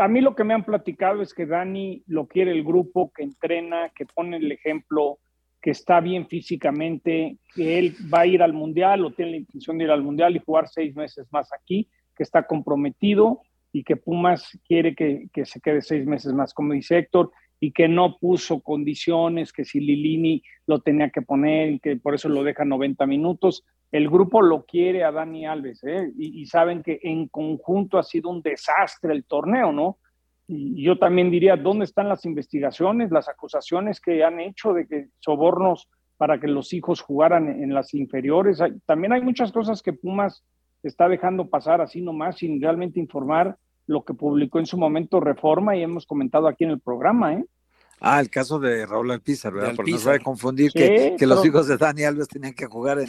[SPEAKER 4] a mí lo que me han platicado es que Dani lo quiere el grupo, que entrena, que pone el ejemplo, que está bien físicamente, que él va a ir al Mundial o tiene la intención de ir al Mundial y jugar seis meses más aquí, que está comprometido y que Pumas quiere que, que se quede seis meses más, como dice Héctor, y que no puso condiciones, que si Lilini lo tenía que poner y que por eso lo deja 90 minutos. El grupo lo quiere a Dani Alves ¿eh? y, saben que en conjunto ha sido un desastre el torneo, ¿no? Y yo también diría, ¿dónde están las investigaciones, las acusaciones que han hecho de que sobornos para que los hijos jugaran en las inferiores? También hay muchas cosas que Pumas está dejando pasar así nomás sin realmente informar lo que publicó en su momento Reforma y hemos comentado aquí en el programa, ¿eh?
[SPEAKER 3] Ah, el caso de Raúl Alpizar, ¿verdad? Porque no se va a confundir que, los hijos de Dani Alves tenían que jugar en,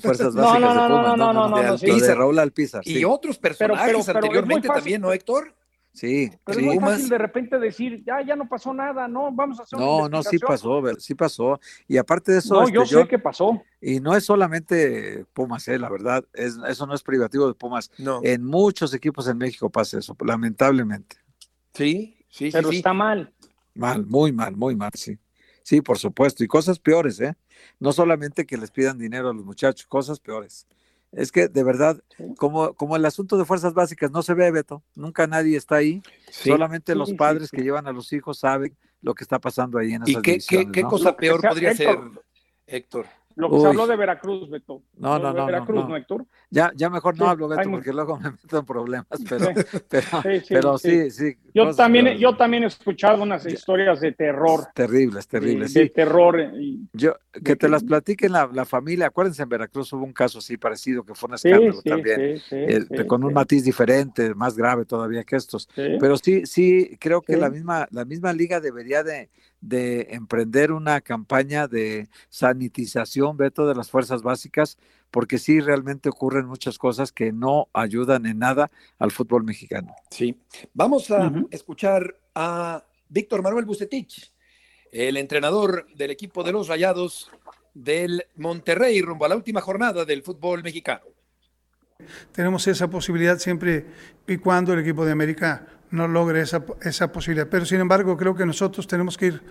[SPEAKER 3] fuerzas básicas
[SPEAKER 4] no,
[SPEAKER 3] no,
[SPEAKER 4] de Pumas. No, no, no, no,
[SPEAKER 3] de, Raúl Alpizar.
[SPEAKER 2] Y otros personajes anteriormente también, ¿no, Héctor?
[SPEAKER 3] Sí,
[SPEAKER 4] pero
[SPEAKER 3] es
[SPEAKER 4] muy fácil de repente decir, ya, ya no pasó nada, no, vamos a hacer
[SPEAKER 3] No, no, sí pasó, sí pasó. Y aparte de eso.
[SPEAKER 4] No, yo este, sé que pasó.
[SPEAKER 3] Y no es solamente Pumas, eh, la verdad, es, eso no es privativo de Pumas. No. En muchos equipos en México pasa eso, lamentablemente.
[SPEAKER 2] Sí, sí,
[SPEAKER 4] pero
[SPEAKER 2] sí.
[SPEAKER 4] está mal.
[SPEAKER 3] Mal, muy mal, muy mal, sí. Sí, por supuesto, y cosas peores, ¿eh? No solamente que les pidan dinero a los muchachos, cosas peores. Es que de verdad, como, como el asunto de fuerzas básicas no se ve, Beto, nunca nadie está ahí, solamente los padres que llevan a los hijos saben lo que está pasando ahí en esas
[SPEAKER 2] ¿Y qué, qué, qué cosa peor podría ser, Héctor?
[SPEAKER 4] Lo que se habló de Veracruz, Beto.
[SPEAKER 3] No, no, no.
[SPEAKER 4] Veracruz,
[SPEAKER 3] no,
[SPEAKER 4] Héctor?
[SPEAKER 3] Ya, ya mejor no hablo, Beto, porque luego me meto en problemas, pero, pero, pero sí, sí.
[SPEAKER 4] yo, también, yo también he escuchado unas historias de terror.
[SPEAKER 3] Terribles, terribles.
[SPEAKER 4] De, terror.
[SPEAKER 3] yo, que te las platiquen la, la, familia. Acuérdense, en Veracruz hubo un caso así parecido, que fue un escándalo también, eh, con un matiz diferente, más grave todavía que estos. Pero sí, sí, creo que la misma, la misma liga debería de de emprender una campaña de sanitización, Beto, de las fuerzas básicas, porque sí realmente ocurren muchas cosas que no ayudan en nada al fútbol mexicano.
[SPEAKER 2] Sí. Vamos a escuchar a Víctor Manuel Bucetich, el entrenador del equipo de los Rayados del Monterrey, rumbo a la última jornada del fútbol mexicano.
[SPEAKER 15] Tenemos esa posibilidad siempre y cuando el equipo de América no logre esa, esa posibilidad. Pero sin embargo, creo que nosotros tenemos que ir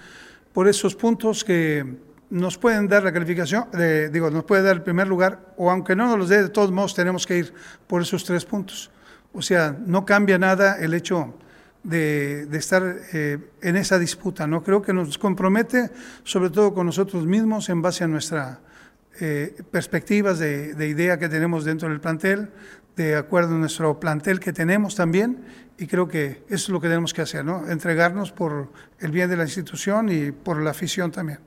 [SPEAKER 15] por esos puntos que nos pueden dar la calificación, digo, nos puede dar el primer lugar, o aunque no nos los dé, de todos modos tenemos que ir por esos tres puntos. O sea, no cambia nada el hecho de, de estar eh, en esa disputa, ¿no? Creo que nos compromete, sobre todo con nosotros mismos, en base a nuestras eh, perspectivas de, de idea que tenemos dentro del plantel, de acuerdo a nuestro plantel que tenemos también, y creo que eso es lo que tenemos que hacer, ¿no? Entregarnos por el bien de la institución y por la afición también.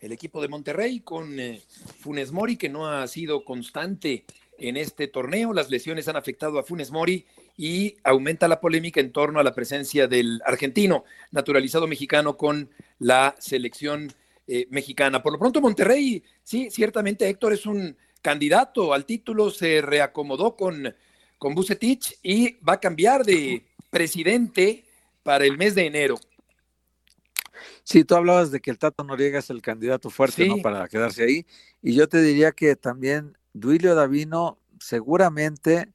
[SPEAKER 2] El equipo de Monterrey con eh, Funes Mori, que no ha sido constante en este torneo. Las lesiones han afectado a Funes Mori y aumenta la polémica en torno a la presencia del argentino, naturalizado mexicano con la selección eh, mexicana. Por lo pronto, Monterrey, sí, ciertamente Héctor es un candidato al título, se reacomodó con con Bucetich y va a cambiar de presidente para el mes de enero.
[SPEAKER 3] Sí, tú hablabas de que el Tato Noriega es el candidato fuerte ¿no? para quedarse ahí. Y yo te diría que también Duilio Davino seguramente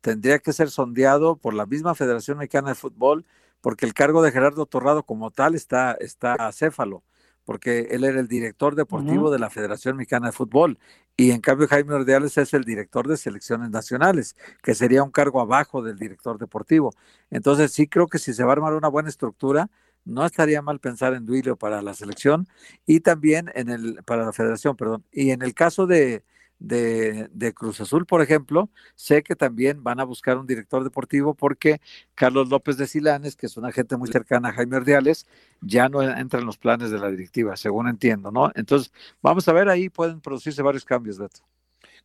[SPEAKER 3] tendría que ser sondeado por la misma Federación Mexicana de Fútbol, porque el cargo de Gerardo Torrado como tal está, está acéfalo porque él era el director deportivo de la Federación Mexicana de Fútbol y en cambio Jaime Ordeales es el director de selecciones nacionales, que sería un cargo abajo del director deportivo. Entonces sí creo que si se va a armar una buena estructura, no estaría mal pensar en Duilio para la selección y también en el para la federación, perdón. Y en el caso de, de, Cruz Azul, por ejemplo, sé que también van a buscar un director deportivo porque Carlos López de Silanes, que es una gente muy cercana a Jaime Ordiales, ya no entra en los planes de la directiva, según entiendo, ¿no? Entonces, vamos a ver, ahí pueden producirse varios cambios, Beto.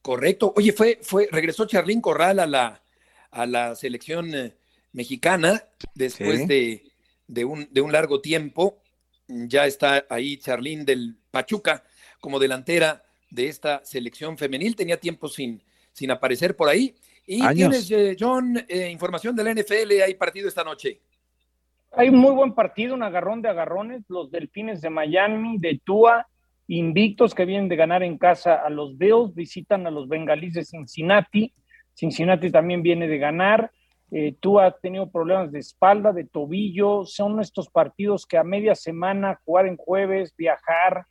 [SPEAKER 2] Correcto. Oye, fue, fue, regresó Charlín Corral a la, a la selección eh, mexicana después de, de, un, de un largo tiempo. Ya está ahí Charlín del Pachuca como delantera de esta selección femenil. Tenía tiempo sin, sin aparecer por ahí. Y tienes, eh, John, eh, información de la NFL. Hay partido esta noche.
[SPEAKER 4] Hay un muy buen partido, un agarrón de agarrones. Los Delfines de Miami, de Tua, invictos que vienen de ganar en casa a los Bills, visitan a los Bengalíes de Cincinnati. Cincinnati también viene de ganar. Eh, Tua ha tenido problemas de espalda, de tobillo. Son estos partidos que a media semana, jugar en jueves, viajar,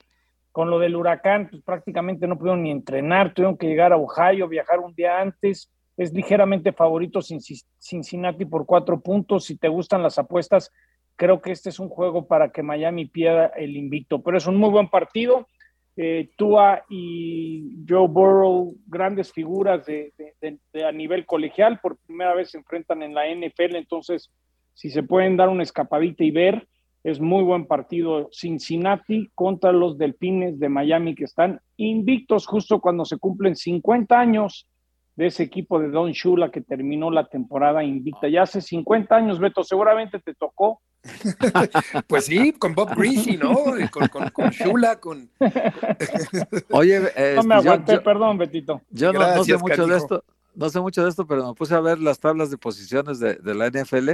[SPEAKER 4] con lo del huracán, pues prácticamente no pudieron ni entrenar, tuvieron que llegar a Ohio, viajar un día antes. Es ligeramente favorito Cincinnati por cuatro puntos. Si te gustan las apuestas, creo que este es un juego para que Miami pierda el invicto. Pero es un muy buen partido. Eh, Tua y Joe Burrow, grandes figuras de, a nivel colegial, por primera vez se enfrentan en la NFL, entonces si se pueden dar una escapadita y ver, es muy buen partido Cincinnati contra los Delfines de Miami que están invictos justo cuando se cumplen 50 años de ese equipo de Don Shula que terminó la temporada invicta. Ya hace 50 años, Beto, seguramente te tocó.
[SPEAKER 2] pues sí, con Bob Greasy, ¿no? Con, Shula, con...
[SPEAKER 3] Oye,
[SPEAKER 4] no me este, aguanté, perdón, Betito.
[SPEAKER 3] Yo no, sé mucho de esto, no sé mucho de esto, pero me puse a ver las tablas de posiciones de, de la NFL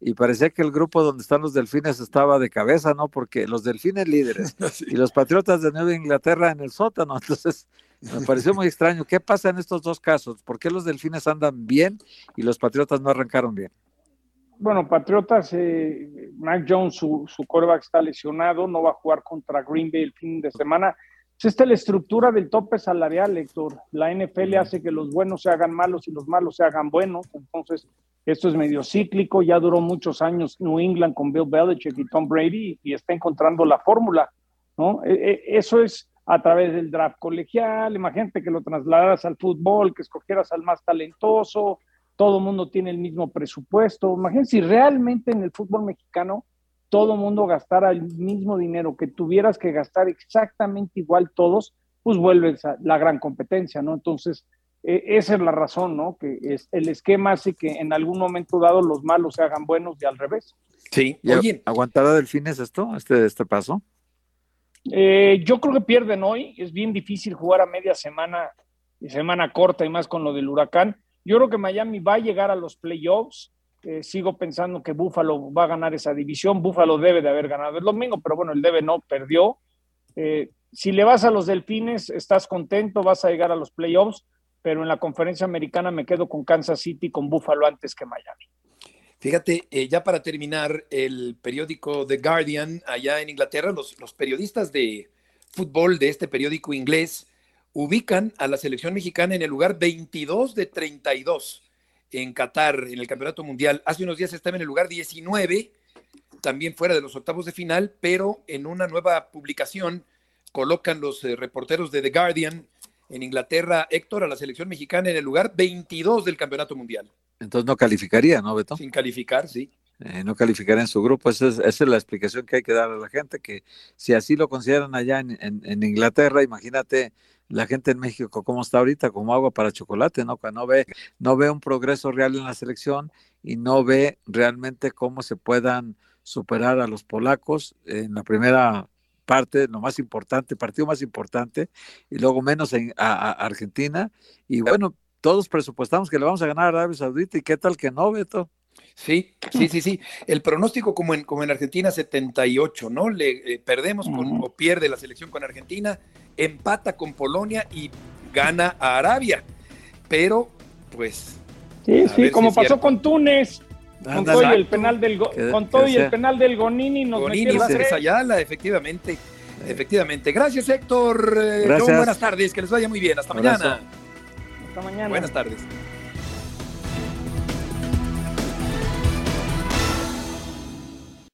[SPEAKER 3] y parecía que el grupo donde están los delfines estaba de cabeza, ¿no? Porque los delfines líderes y los patriotas de Nueva Inglaterra en el sótano. Entonces, me pareció muy extraño. ¿Qué pasa en estos dos casos? ¿Por qué los delfines andan bien y los patriotas no arrancaron bien?
[SPEAKER 4] Bueno, Patriotas, eh, Mac Jones, su, su coreback está lesionado, no va a jugar contra Green Bay el fin de semana. Esta es la estructura del tope salarial, Héctor. La NFL hace que los buenos se hagan malos y los malos se hagan buenos. Entonces, esto es medio cíclico. Ya duró muchos años New England con Bill Belichick y Tom Brady y está encontrando la fórmula. ¿no? E, e, eso es a través del draft colegial. Imagínate que lo trasladaras al fútbol, que escogieras al más talentoso. Todo el mundo tiene el mismo presupuesto. Imagínate si realmente en el fútbol mexicano todo mundo gastara el mismo dinero, que tuvieras que gastar exactamente igual todos, pues vuelves a la gran competencia, ¿no? Entonces, e, esa es la razón, ¿no? Que es, el esquema hace que en algún momento dado los malos se hagan buenos y al revés.
[SPEAKER 3] Sí, ¿Y ¿aguantará Delfines esto, este, este paso?
[SPEAKER 4] Eh, yo creo que pierden hoy, es bien difícil jugar a media semana, y semana corta y más con lo del huracán. Yo creo que Miami va a llegar a los playoffs, eh, sigo pensando que Búfalo va a ganar esa división. Búfalo debe de haber ganado el domingo, pero bueno, el debe no perdió. Eh, si le vas a los Delfines, estás contento, vas a llegar a los playoffs, pero en la conferencia americana me quedo con Kansas City, con Búfalo antes que Miami.
[SPEAKER 2] Fíjate, eh, ya para terminar, el periódico The Guardian, allá en Inglaterra, los, los periodistas de fútbol de este periódico inglés ubican a la selección mexicana en el lugar 22 de 32 en Qatar, en el Campeonato Mundial. Hace unos días estaba en el lugar 19, también fuera de los octavos de final, pero en una nueva publicación colocan los eh, reporteros de The Guardian en Inglaterra, Héctor, a la selección mexicana en el lugar 22 del Campeonato Mundial.
[SPEAKER 3] Entonces no calificaría, ¿no, Beto?
[SPEAKER 2] Sin calificar, sí.
[SPEAKER 3] Eh, no calificaría en su grupo. Esa es, la explicación que hay que dar a la gente, que si así lo consideran allá en Inglaterra, imagínate la gente en México cómo está ahorita, como agua para chocolate, ¿no? Que no ve, no ve un progreso real en la selección y no ve realmente cómo se puedan superar a los polacos en la primera parte, lo más importante, partido más importante, y luego menos en, a, Argentina. Y bueno, todos presupuestamos que le vamos a ganar a Arabia Saudita, y qué tal que no, Beto.
[SPEAKER 2] Sí, sí, sí, sí. El pronóstico como en, como en Argentina 78, ¿no? Le eh, perdemos con, o pierde la selección con Argentina, empata con Polonia y gana a Arabia. Pero, pues.
[SPEAKER 4] Sí, sí, como pasó con Túnez. Con todo, y el penal del con todo y el penal del Gonini nos
[SPEAKER 2] Gonini a Ayala, efectivamente. Efectivamente. Gracias, Héctor. Eh, buenas tardes. Que les vaya muy bien. Hasta mañana.
[SPEAKER 4] Hasta mañana.
[SPEAKER 2] Buenas tardes.